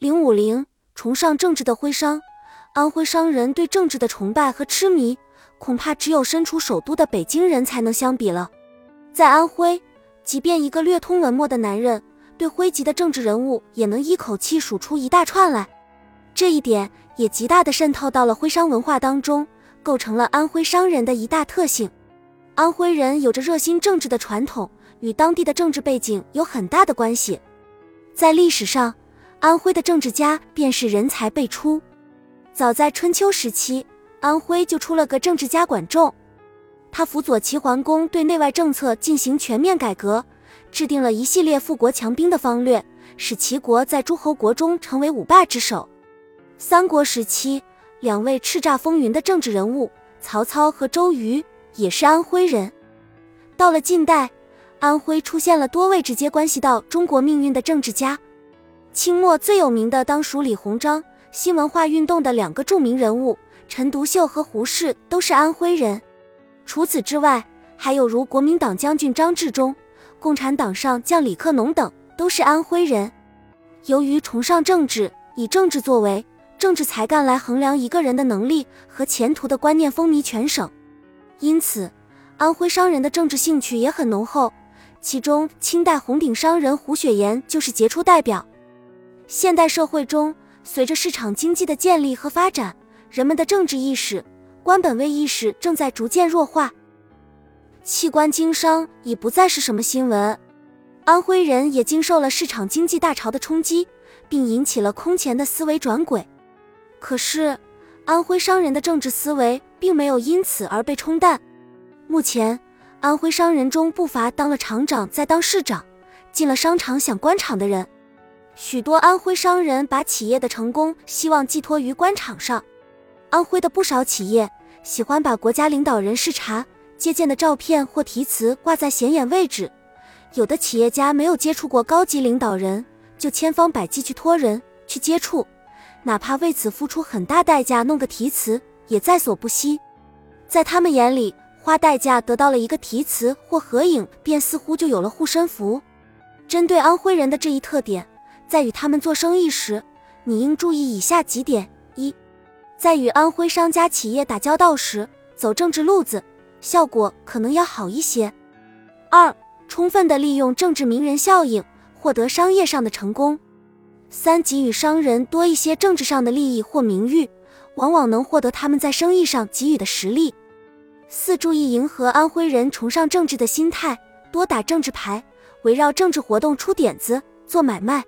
零五零，崇尚政治的徽商。安徽商人对政治的崇拜和痴迷，恐怕只有身处首都的北京人才能相比了。在安徽，即便一个略通文墨的男人，对徽籍的政治人物也能一口气数出一大串来。这一点也极大的渗透到了徽商文化当中，构成了安徽商人的一大特性。安徽人有着热心政治的传统，与当地的政治背景有很大的关系。在历史上，安徽的政治家便是人才辈出。早在春秋时期，安徽就出了个政治家管仲，他辅佐齐桓公对内外政策进行全面改革，制定了一系列富国强兵的方略，使齐国在诸侯国中成为五霸之首。三国时期，两位叱咤风云的政治人物曹操和周瑜也是安徽人。到了近代，安徽出现了多位直接关系到中国命运的政治家。清末最有名的当属李鸿章。新文化运动的两个著名人物陈独秀和胡适都是安徽人。除此之外，还有如国民党将军张治中、共产党上将李克农等都是安徽人。由于崇尚政治，以政治作为、政治才干来衡量一个人的能力和前途的观念风靡全省，因此安徽商人的政治兴趣也很浓厚。其中，清代红顶商人胡雪岩就是杰出代表。现代社会中，随着市场经济的建立和发展，人们的政治意识、官本位意识正在逐渐弱化。器官经商已不再是什么新闻。安徽人也经受了市场经济大潮的冲击，并引起了空前的思维转轨。可是，安徽商人的政治思维并没有因此而被冲淡。目前，安徽商人中不乏当了厂长再当市长，进了商场想官场的人。许多安徽商人把企业的成功希望寄托于官场上。安徽的不少企业喜欢把国家领导人视察、接见的照片或题词挂在显眼位置。有的企业家没有接触过高级领导人，就千方百计去托人去接触，哪怕为此付出很大代价弄个题词，也在所不惜。在他们眼里，花代价得到了一个题词或合影，便似乎就有了护身符。针对安徽人的这一特点。在与他们做生意时，你应注意以下几点：一，在与安徽商家企业打交道时，走政治路子，效果可能要好一些；二，充分的利用政治名人效应，获得商业上的成功；三，给予商人多一些政治上的利益或名誉，往往能获得他们在生意上给予的实力；四，注意迎合安徽人崇尚政治的心态，多打政治牌，围绕政治活动出点子，做买卖。